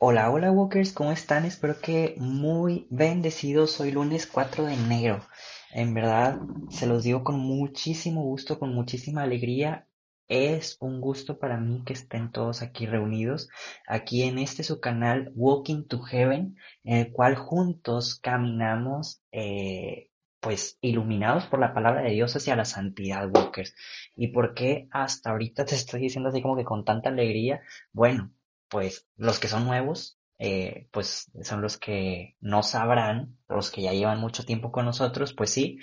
Hola, hola Walkers, ¿cómo están? Espero que muy bendecidos. Hoy lunes 4 de enero. En verdad, se los digo con muchísimo gusto, con muchísima alegría. Es un gusto para mí que estén todos aquí reunidos, aquí en este su canal Walking to Heaven, en el cual juntos caminamos, eh, pues iluminados por la palabra de Dios hacia la santidad, Walkers. ¿Y por qué hasta ahorita te estoy diciendo así como que con tanta alegría? Bueno, pues los que son nuevos, eh, pues son los que no sabrán, los que ya llevan mucho tiempo con nosotros, pues sí,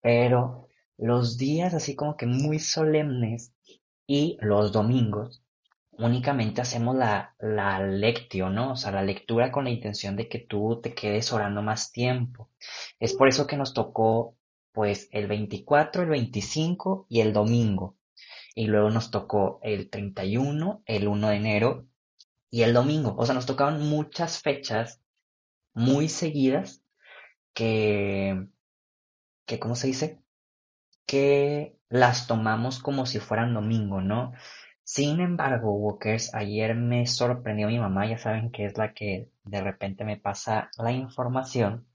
pero los días así como que muy solemnes y los domingos únicamente hacemos la, la lectio, ¿no? O sea, la lectura con la intención de que tú te quedes orando más tiempo. Es por eso que nos tocó pues el 24, el 25 y el domingo. Y luego nos tocó el 31, el 1 de enero y el domingo. O sea, nos tocaban muchas fechas muy seguidas que, que, ¿cómo se dice? Que las tomamos como si fueran domingo, ¿no? Sin embargo, Walkers, ayer me sorprendió mi mamá, ya saben que es la que de repente me pasa la información,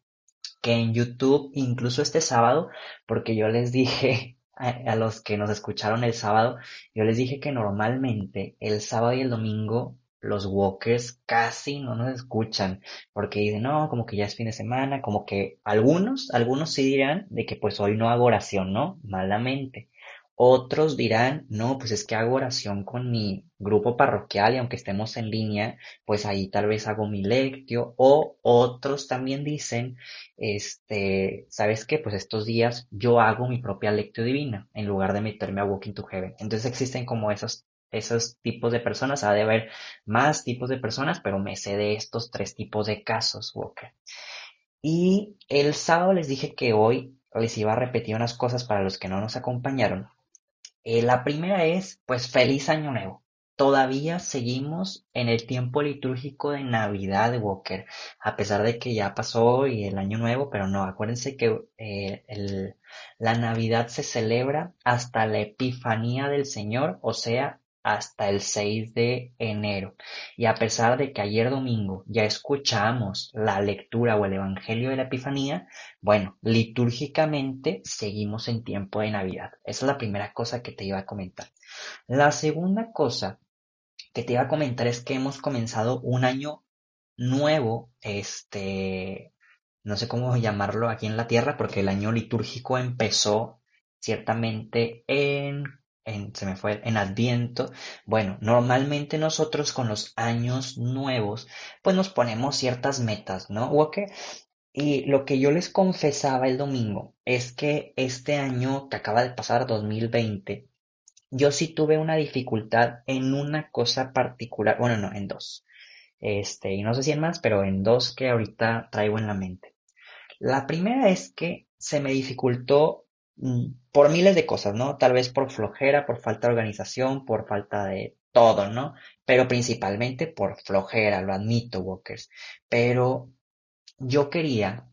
que en YouTube, incluso este sábado, porque yo les dije a, a los que nos escucharon el sábado, yo les dije que normalmente el sábado y el domingo los walkers casi no nos escuchan porque dicen, no, como que ya es fin de semana, como que algunos, algunos sí dirán de que pues hoy no hago oración, ¿no? Malamente. Otros dirán, no, pues es que hago oración con mi grupo parroquial y aunque estemos en línea, pues ahí tal vez hago mi lectio. O otros también dicen, este, ¿sabes qué? Pues estos días yo hago mi propia lectio divina en lugar de meterme a Walking to Heaven. Entonces existen como esos esos tipos de personas, ha de haber más tipos de personas, pero me sé de estos tres tipos de casos, Walker. Y el sábado les dije que hoy les iba a repetir unas cosas para los que no nos acompañaron. Eh, la primera es, pues, feliz año nuevo. Todavía seguimos en el tiempo litúrgico de Navidad, Walker, a pesar de que ya pasó y el año nuevo, pero no, acuérdense que eh, la Navidad se celebra hasta la Epifanía del Señor, o sea, hasta el 6 de enero. Y a pesar de que ayer domingo ya escuchamos la lectura o el Evangelio de la Epifanía, bueno, litúrgicamente seguimos en tiempo de Navidad. Esa es la primera cosa que te iba a comentar. La segunda cosa que te iba a comentar es que hemos comenzado un año nuevo, este, no sé cómo llamarlo aquí en la Tierra, porque el año litúrgico empezó ciertamente en en, se me fue en Adviento. Bueno, normalmente nosotros con los años nuevos, pues nos ponemos ciertas metas, ¿no? Walker? Y lo que yo les confesaba el domingo es que este año que acaba de pasar, 2020, yo sí tuve una dificultad en una cosa particular, bueno, no, en dos. Este, y no sé si en más, pero en dos que ahorita traigo en la mente. La primera es que se me dificultó por miles de cosas, ¿no? Tal vez por flojera, por falta de organización, por falta de todo, ¿no? Pero principalmente por flojera, lo admito, Walkers. Pero yo quería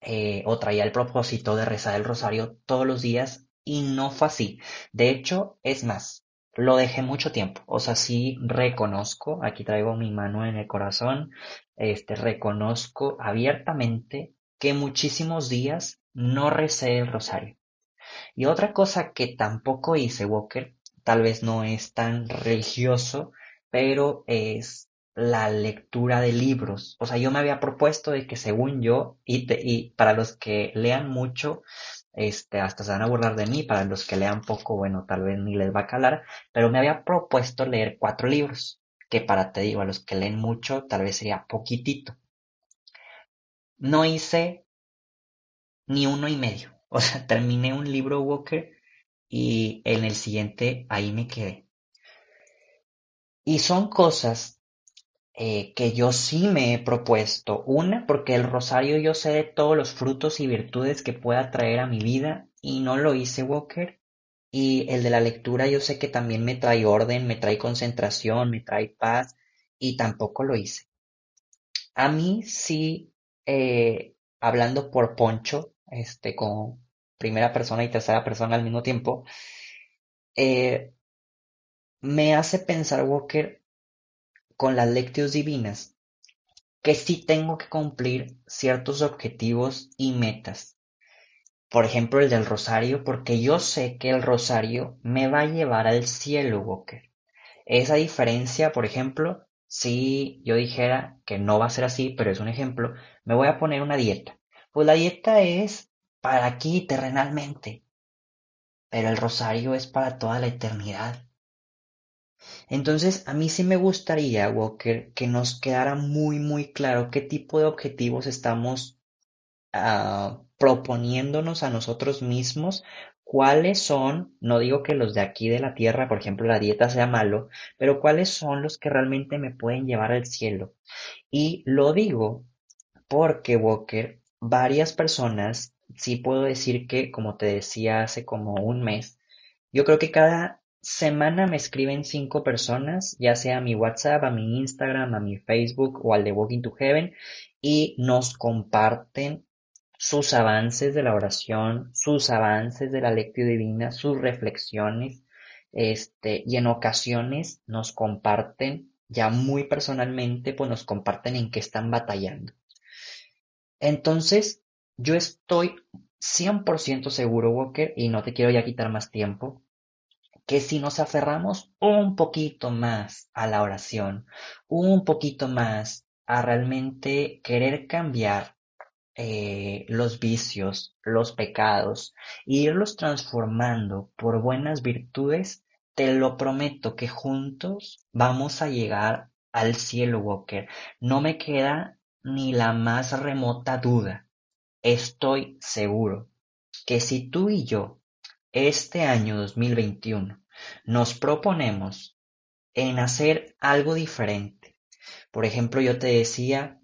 eh, o traía el propósito de rezar el rosario todos los días y no fue así. De hecho, es más, lo dejé mucho tiempo. O sea, sí reconozco, aquí traigo mi mano en el corazón, este, reconozco abiertamente que muchísimos días no recé el rosario. Y otra cosa que tampoco hice, Walker, tal vez no es tan religioso, pero es la lectura de libros. O sea, yo me había propuesto de que según yo, y, y para los que lean mucho, este, hasta se van a burlar de mí, para los que lean poco, bueno, tal vez ni les va a calar, pero me había propuesto leer cuatro libros, que para, te digo, a los que leen mucho, tal vez sería poquitito. No hice ni uno y medio. O sea, terminé un libro Walker y en el siguiente ahí me quedé. Y son cosas eh, que yo sí me he propuesto. Una, porque el rosario yo sé de todos los frutos y virtudes que pueda traer a mi vida y no lo hice, Walker. Y el de la lectura yo sé que también me trae orden, me trae concentración, me trae paz y tampoco lo hice. A mí sí, eh, hablando por Poncho, este, con primera persona y tercera persona al mismo tiempo, eh, me hace pensar, Walker, con las lectios divinas, que sí tengo que cumplir ciertos objetivos y metas. Por ejemplo, el del rosario, porque yo sé que el rosario me va a llevar al cielo, Walker. Esa diferencia, por ejemplo, si yo dijera que no va a ser así, pero es un ejemplo, me voy a poner una dieta. Pues la dieta es para aquí, terrenalmente, pero el rosario es para toda la eternidad. Entonces, a mí sí me gustaría, Walker, que nos quedara muy, muy claro qué tipo de objetivos estamos uh, proponiéndonos a nosotros mismos, cuáles son, no digo que los de aquí de la tierra, por ejemplo, la dieta sea malo, pero cuáles son los que realmente me pueden llevar al cielo. Y lo digo porque, Walker, varias personas, sí puedo decir que, como te decía hace como un mes, yo creo que cada semana me escriben cinco personas, ya sea a mi WhatsApp, a mi Instagram, a mi Facebook o al de Walking to Heaven, y nos comparten sus avances de la oración, sus avances de la lectura divina, sus reflexiones, este, y en ocasiones nos comparten, ya muy personalmente, pues nos comparten en qué están batallando. Entonces, yo estoy 100% seguro, Walker, y no te quiero ya quitar más tiempo, que si nos aferramos un poquito más a la oración, un poquito más a realmente querer cambiar eh, los vicios, los pecados, e irlos transformando por buenas virtudes, te lo prometo que juntos vamos a llegar al cielo, Walker. No me queda ni la más remota duda. Estoy seguro que si tú y yo, este año 2021, nos proponemos en hacer algo diferente, por ejemplo, yo te decía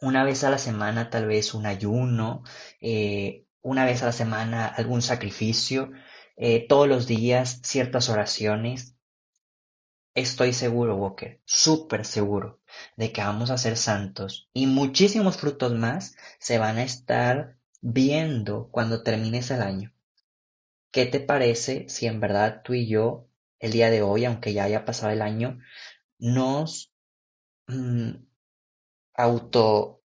una vez a la semana tal vez un ayuno, eh, una vez a la semana algún sacrificio, eh, todos los días ciertas oraciones. Estoy seguro, Walker, súper seguro de que vamos a ser santos y muchísimos frutos más se van a estar viendo cuando termines el año. ¿Qué te parece si en verdad tú y yo, el día de hoy, aunque ya haya pasado el año, nos mm, auto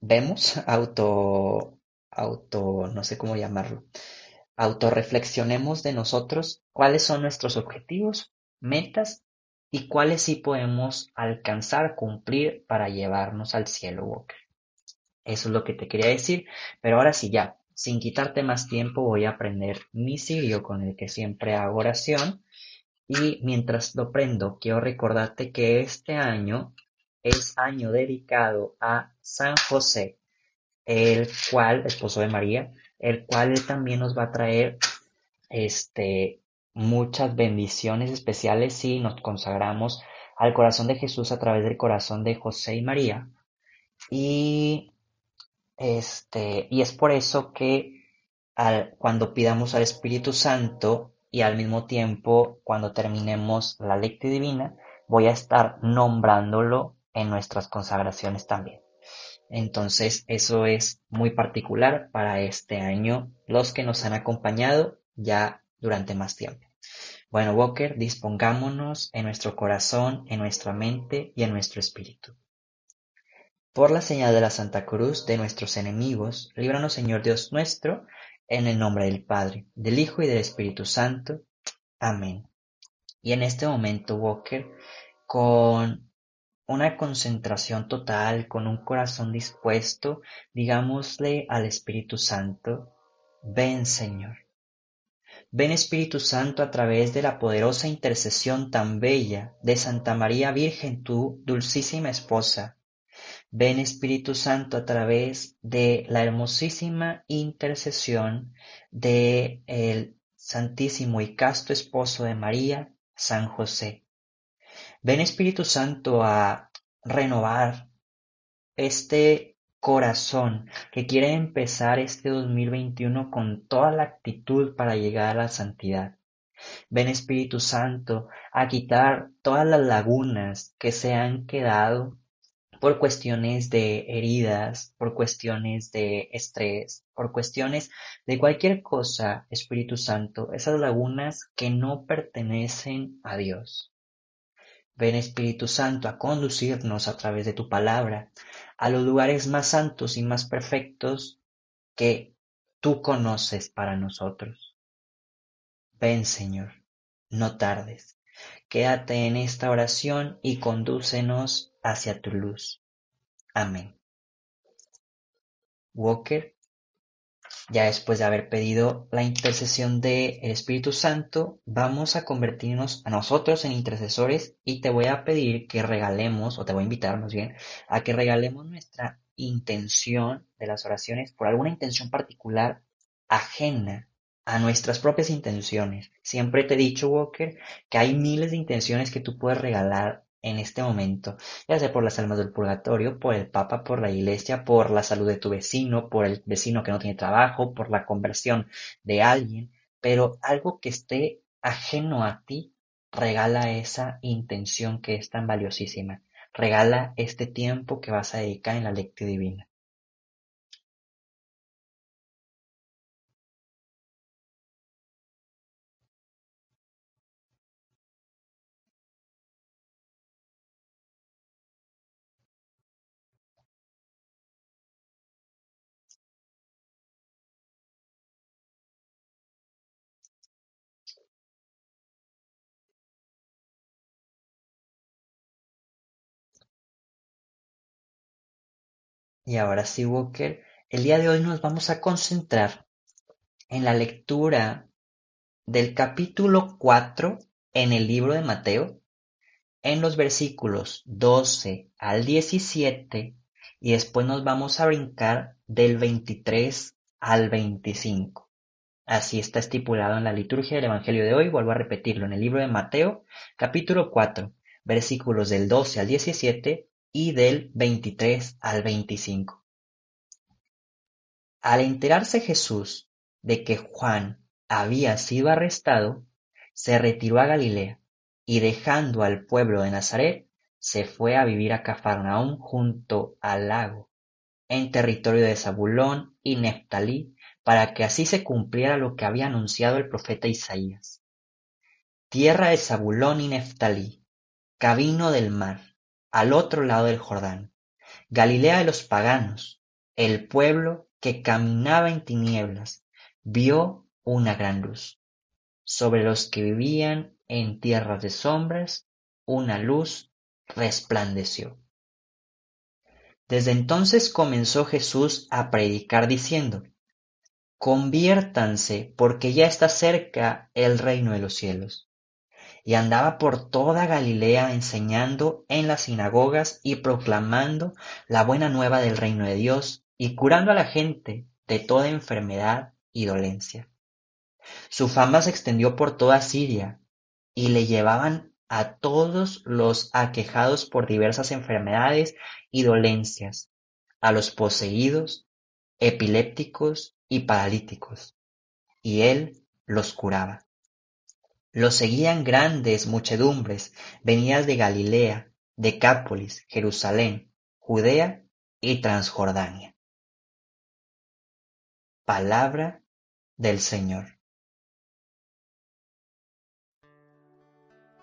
vemos, auto, auto, no sé cómo llamarlo, autorreflexionemos de nosotros cuáles son nuestros objetivos, metas y cuáles sí podemos alcanzar, cumplir para llevarnos al cielo, Walker. Eso es lo que te quería decir, pero ahora sí ya, sin quitarte más tiempo, voy a aprender mi sirio con el que siempre hago oración. Y mientras lo prendo, quiero recordarte que este año es año dedicado a San José, el cual, esposo de María, el cual también nos va a traer este, muchas bendiciones especiales si nos consagramos al corazón de Jesús a través del corazón de José y María. Y, este, y es por eso que al, cuando pidamos al Espíritu Santo y al mismo tiempo cuando terminemos la lectura divina, voy a estar nombrándolo en nuestras consagraciones también. Entonces, eso es muy particular para este año, los que nos han acompañado ya durante más tiempo. Bueno, Walker, dispongámonos en nuestro corazón, en nuestra mente y en nuestro espíritu. Por la señal de la Santa Cruz de nuestros enemigos, líbranos Señor Dios nuestro, en el nombre del Padre, del Hijo y del Espíritu Santo. Amén. Y en este momento, Walker, con una concentración total, con un corazón dispuesto, digámosle al Espíritu Santo, ven Señor. Ven Espíritu Santo a través de la poderosa intercesión tan bella de Santa María Virgen, tu dulcísima esposa. Ven Espíritu Santo a través de la hermosísima intercesión de el Santísimo y casto esposo de María, San José. Ven Espíritu Santo a renovar este corazón que quiere empezar este 2021 con toda la actitud para llegar a la santidad. Ven Espíritu Santo a quitar todas las lagunas que se han quedado por cuestiones de heridas, por cuestiones de estrés, por cuestiones de cualquier cosa, Espíritu Santo, esas lagunas que no pertenecen a Dios. Ven Espíritu Santo a conducirnos a través de tu palabra a los lugares más santos y más perfectos que tú conoces para nosotros. Ven Señor, no tardes, quédate en esta oración y condúcenos hacia tu luz. Amén. Walker ya después de haber pedido la intercesión del Espíritu Santo, vamos a convertirnos a nosotros en intercesores y te voy a pedir que regalemos, o te voy a invitar más bien, a que regalemos nuestra intención de las oraciones por alguna intención particular ajena a nuestras propias intenciones. Siempre te he dicho, Walker, que hay miles de intenciones que tú puedes regalar en este momento, ya sea por las almas del purgatorio, por el Papa, por la Iglesia, por la salud de tu vecino, por el vecino que no tiene trabajo, por la conversión de alguien, pero algo que esté ajeno a ti, regala esa intención que es tan valiosísima. Regala este tiempo que vas a dedicar en la lectura divina. Y ahora sí, Walker, el día de hoy nos vamos a concentrar en la lectura del capítulo 4 en el libro de Mateo, en los versículos 12 al 17, y después nos vamos a brincar del 23 al 25. Así está estipulado en la liturgia del Evangelio de hoy. Vuelvo a repetirlo en el libro de Mateo, capítulo 4, versículos del 12 al 17 y del 23 al 25. Al enterarse Jesús de que Juan había sido arrestado, se retiró a Galilea y dejando al pueblo de Nazaret, se fue a vivir a Cafarnaúm junto al lago, en territorio de Zabulón y Neftalí, para que así se cumpliera lo que había anunciado el profeta Isaías. Tierra de Zabulón y Neftalí, camino del mar, al otro lado del Jordán, Galilea de los paganos, el pueblo que caminaba en tinieblas, vio una gran luz. Sobre los que vivían en tierras de sombras, una luz resplandeció. Desde entonces comenzó Jesús a predicar diciendo, Conviértanse porque ya está cerca el reino de los cielos y andaba por toda Galilea enseñando en las sinagogas y proclamando la buena nueva del reino de Dios y curando a la gente de toda enfermedad y dolencia. Su fama se extendió por toda Siria y le llevaban a todos los aquejados por diversas enfermedades y dolencias, a los poseídos, epilépticos y paralíticos, y él los curaba. Lo seguían grandes muchedumbres venidas de Galilea, Decápolis, Jerusalén, Judea y Transjordania. Palabra del Señor.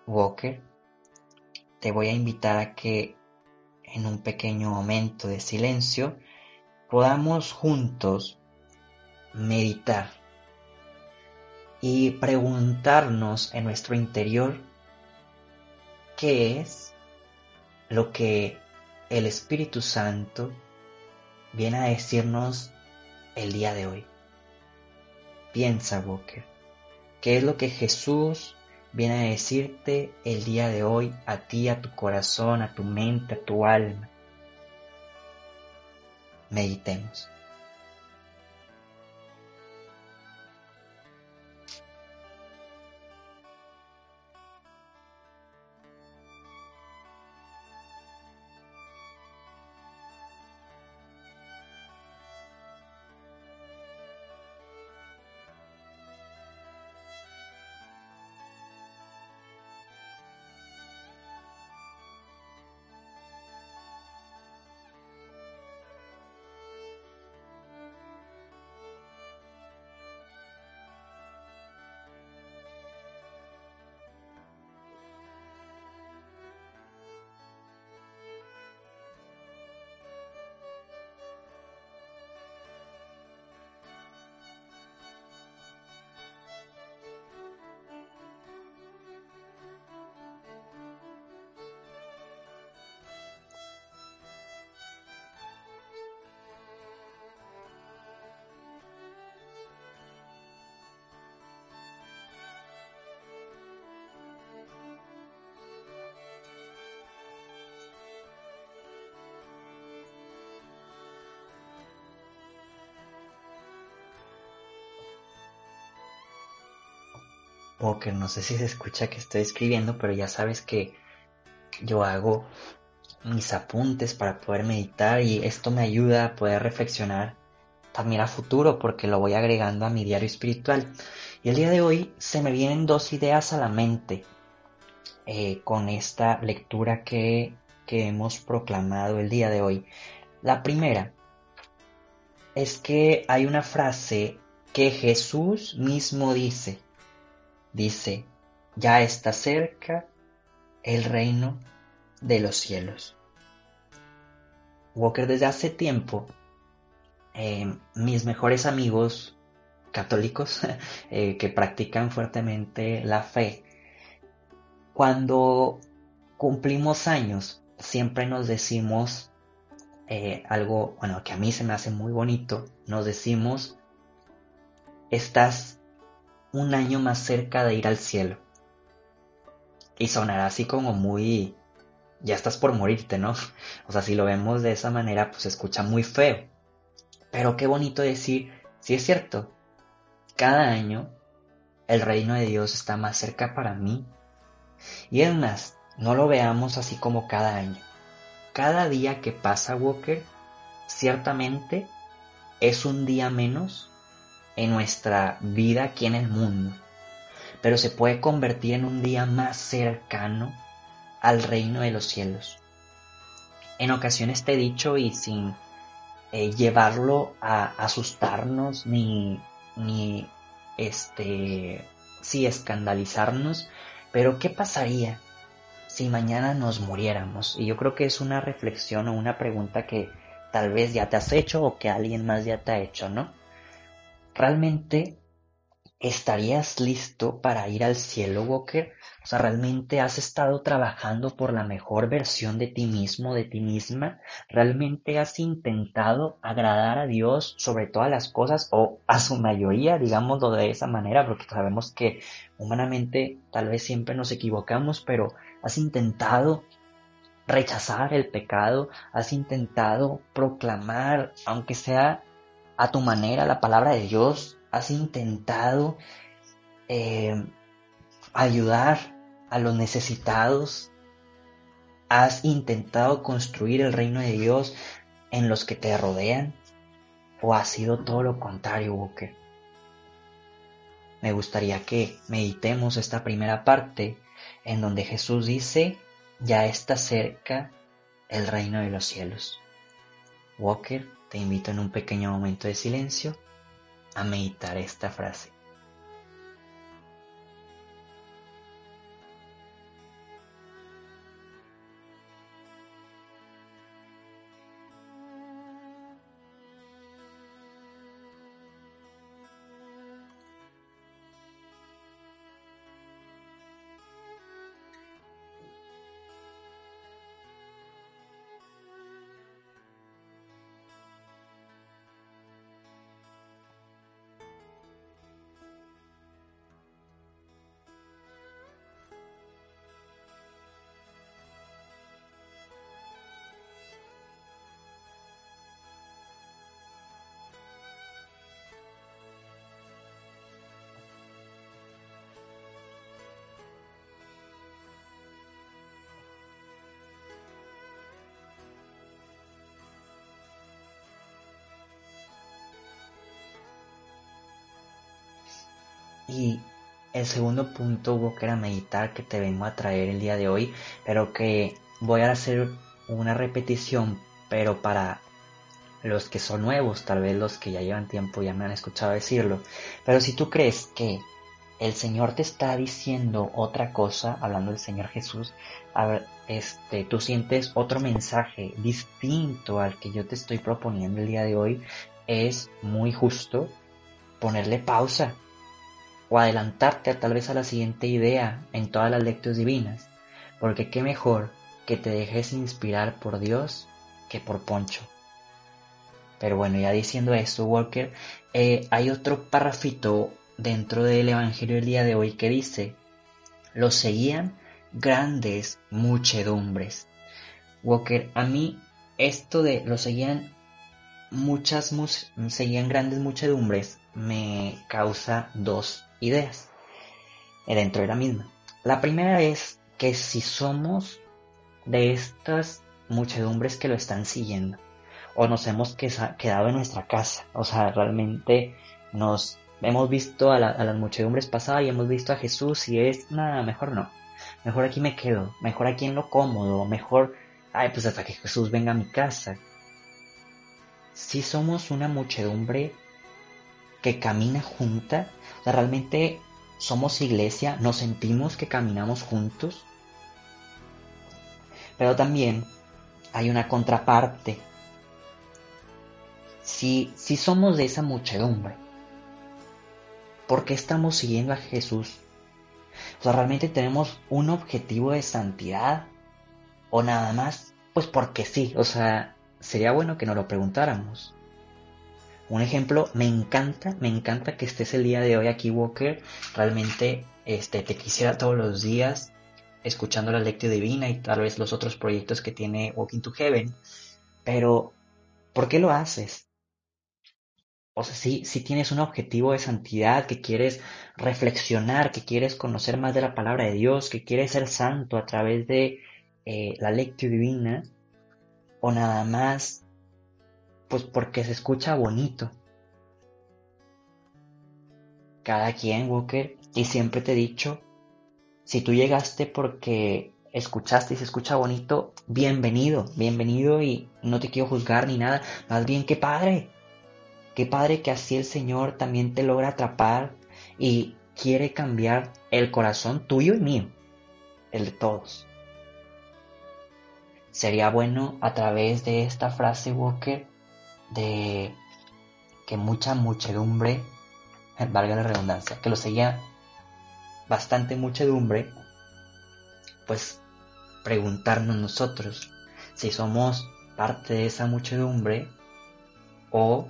Walker, te voy a invitar a que en un pequeño momento de silencio podamos juntos meditar y preguntarnos en nuestro interior qué es lo que el Espíritu Santo viene a decirnos el día de hoy. Piensa, Walker, qué es lo que Jesús viene a decirte el día de hoy a ti, a tu corazón, a tu mente, a tu alma. Meditemos. Walker, no sé si se escucha que estoy escribiendo, pero ya sabes que yo hago mis apuntes para poder meditar y esto me ayuda a poder reflexionar también a futuro porque lo voy agregando a mi diario espiritual. Y el día de hoy se me vienen dos ideas a la mente eh, con esta lectura que, que hemos proclamado el día de hoy. La primera es que hay una frase que Jesús mismo dice. Dice, ya está cerca el reino de los cielos. Walker, desde hace tiempo, eh, mis mejores amigos católicos eh, que practican fuertemente la fe, cuando cumplimos años, siempre nos decimos eh, algo, bueno, que a mí se me hace muy bonito, nos decimos, estás un año más cerca de ir al cielo. Y sonará así como muy, ya estás por morirte, ¿no? O sea, si lo vemos de esa manera, pues se escucha muy feo. Pero qué bonito decir, si es cierto, cada año el reino de Dios está más cerca para mí. Y es más, no lo veamos así como cada año cada día que pasa, Walker, ciertamente es un día menos en nuestra vida aquí en el mundo, pero se puede convertir en un día más cercano al reino de los cielos. En ocasiones te he dicho y sin eh, llevarlo a asustarnos ni, ni este, sí, escandalizarnos, pero ¿qué pasaría si mañana nos muriéramos? Y yo creo que es una reflexión o una pregunta que tal vez ya te has hecho o que alguien más ya te ha hecho, ¿no? ¿Realmente estarías listo para ir al cielo, Walker? O sea, ¿realmente has estado trabajando por la mejor versión de ti mismo, de ti misma? ¿Realmente has intentado agradar a Dios sobre todas las cosas o a su mayoría, digámoslo de esa manera, porque sabemos que humanamente tal vez siempre nos equivocamos, pero has intentado rechazar el pecado, has intentado proclamar, aunque sea a tu manera, la palabra de Dios, has intentado eh, ayudar a los necesitados, has intentado construir el reino de Dios en los que te rodean, o ha sido todo lo contrario, Walker. Me gustaría que meditemos esta primera parte en donde Jesús dice, ya está cerca el reino de los cielos. Walker, te invito en un pequeño momento de silencio a meditar esta frase. Y el segundo punto, que era meditar, que te vengo a traer el día de hoy, pero que voy a hacer una repetición, pero para los que son nuevos, tal vez los que ya llevan tiempo ya me han escuchado decirlo, pero si tú crees que el Señor te está diciendo otra cosa, hablando del Señor Jesús, este, tú sientes otro mensaje distinto al que yo te estoy proponiendo el día de hoy, es muy justo ponerle pausa o adelantarte tal vez a la siguiente idea en todas las lecturas divinas, porque qué mejor que te dejes inspirar por Dios que por Poncho. Pero bueno, ya diciendo esto, Walker, eh, hay otro párrafito dentro del Evangelio del día de hoy que dice, los seguían grandes muchedumbres. Walker, a mí esto de los seguían muchas, seguían grandes muchedumbres me causa dos ideas. dentro de la misma. La primera es que si somos de estas muchedumbres que lo están siguiendo, o nos hemos quedado en nuestra casa, o sea, realmente nos hemos visto a, las muchedumbres pasadas y hemos visto a Jesús y es, nada, mejor no, mejor aquí me quedo, mejor aquí en lo cómodo, mejor, ay, pues hasta que Jesús venga a mi casa. Si somos una muchedumbre que camina junta, o sea, realmente somos iglesia, nos sentimos que caminamos juntos, pero también hay una contraparte. Si, si somos de esa muchedumbre, ¿por qué estamos siguiendo a Jesús? O sea, ¿realmente tenemos un objetivo de santidad? ¿O nada más? Pues porque sí, o sea, sería bueno que nos lo preguntáramos. Un ejemplo, me encanta, me encanta que estés el día de hoy aquí, Walker. Realmente este, te quisiera todos los días escuchando la lectura divina y tal vez los otros proyectos que tiene Walking to Heaven. Pero, ¿por qué lo haces? O sea, si, si tienes un objetivo de santidad, que quieres reflexionar, que quieres conocer más de la palabra de Dios, que quieres ser santo a través de eh, la lectura divina, o nada más, pues porque se escucha bonito. Cada quien, Walker, y siempre te he dicho, si tú llegaste porque escuchaste y se escucha bonito, bienvenido, bienvenido y no te quiero juzgar ni nada. Más bien, qué padre. Qué padre que así el Señor también te logra atrapar y quiere cambiar el corazón tuyo y mío, el de todos. Sería bueno a través de esta frase, Walker, de que mucha muchedumbre, valga la redundancia, que lo seguía bastante muchedumbre, pues preguntarnos nosotros si somos parte de esa muchedumbre o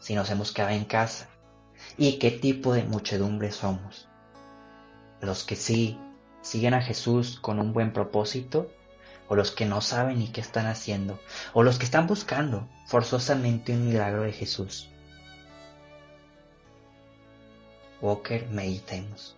si nos hemos quedado en casa y qué tipo de muchedumbre somos. Los que sí siguen a Jesús con un buen propósito o los que no saben ni qué están haciendo o los que están buscando forzosamente un milagro de Jesús. Walker, meditemos.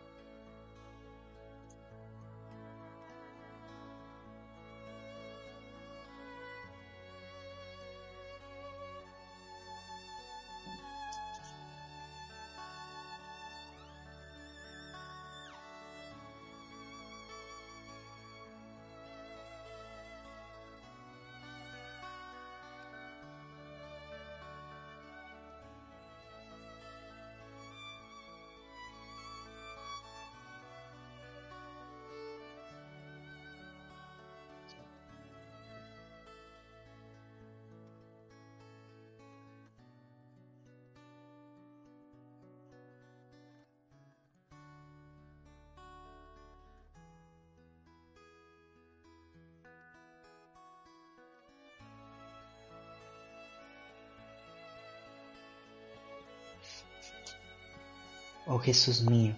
Oh Jesús mío,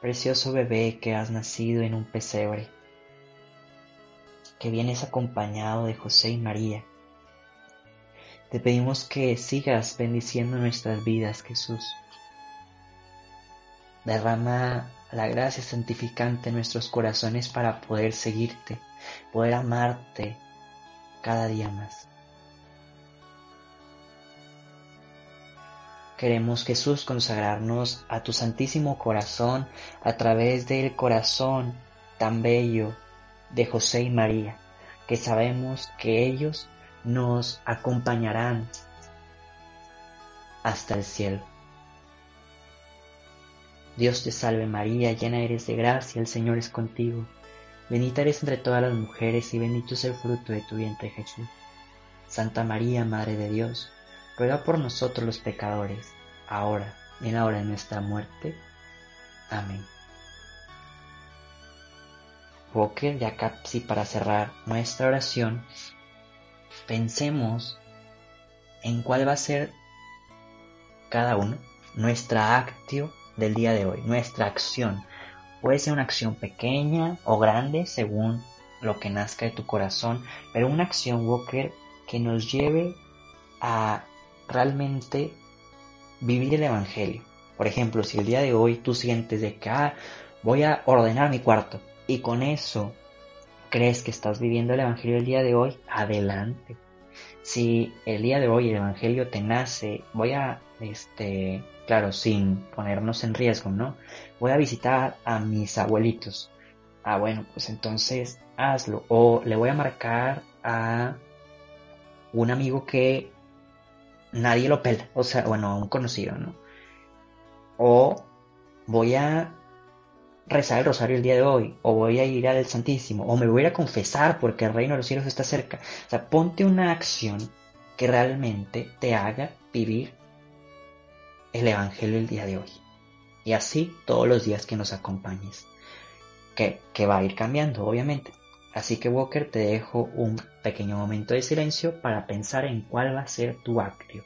precioso bebé que has nacido en un pesebre, que vienes acompañado de José y María. Te pedimos que sigas bendiciendo nuestras vidas, Jesús. Derrama la gracia santificante en nuestros corazones para poder seguirte, poder amarte cada día más. Queremos Jesús consagrarnos a tu santísimo corazón a través del corazón tan bello de José y María, que sabemos que ellos nos acompañarán hasta el cielo. Dios te salve María, llena eres de gracia, el Señor es contigo. Bendita eres entre todas las mujeres y bendito es el fruto de tu vientre Jesús. Santa María, Madre de Dios, ruega por nosotros los pecadores, ahora y en la hora de nuestra muerte. Amén. Walker, ya casi para cerrar nuestra oración, pensemos en cuál va a ser cada uno nuestra actio del día de hoy, nuestra acción. Puede ser una acción pequeña o grande según lo que nazca de tu corazón, pero una acción, Walker, que nos lleve a realmente vivir el Evangelio. Por ejemplo, si el día de hoy tú sientes de que ah, voy a ordenar mi cuarto y con eso crees que estás viviendo el Evangelio el día de hoy, adelante. Si el día de hoy el Evangelio te nace, voy a, este, claro, sin ponernos en riesgo, ¿no? Voy a visitar a mis abuelitos. Ah, bueno, pues entonces hazlo. O le voy a marcar a un amigo que nadie lo pela, o sea, bueno, un conocido, ¿no? O voy a rezar el rosario el día de hoy, o voy a ir al Santísimo, o me voy a ir a confesar porque el reino de los cielos está cerca. O sea, ponte una acción que realmente te haga vivir el Evangelio el día de hoy. Y así todos los días que nos acompañes. Que, que va a ir cambiando, obviamente. Así que Walker, te dejo un pequeño momento de silencio para pensar en cuál va a ser tu acto.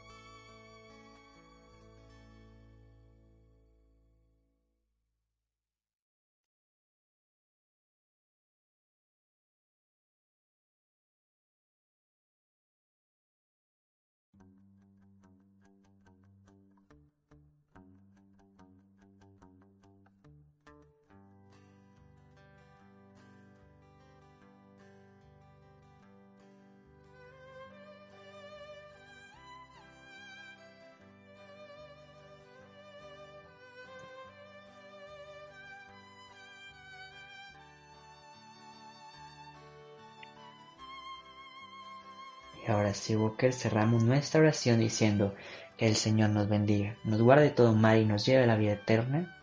Y ahora sí, Walker, cerramos nuestra oración diciendo que el Señor nos bendiga, nos guarde todo mal y nos lleve a la vida eterna.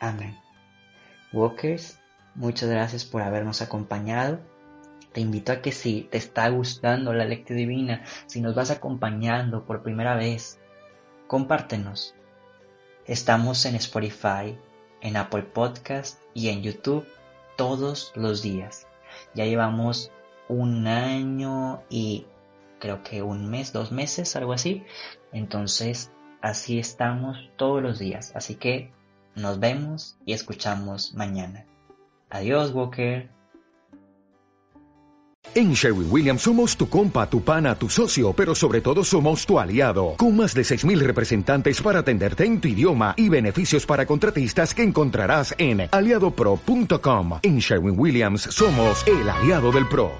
Amén. Walkers, muchas gracias por habernos acompañado. Te invito a que si te está gustando la lectura divina, si nos vas acompañando por primera vez, compártenos. Estamos en Spotify, en Apple Podcast y en YouTube todos los días. Ya llevamos un año y creo que un mes, dos meses, algo así. Entonces, así estamos todos los días. Así que nos vemos y escuchamos mañana. Adiós, Walker. En Sherwin Williams somos tu compa, tu pana, tu socio, pero sobre todo somos tu aliado, con más de 6.000 representantes para atenderte en tu idioma y beneficios para contratistas que encontrarás en aliadopro.com. En Sherwin Williams somos el aliado del PRO.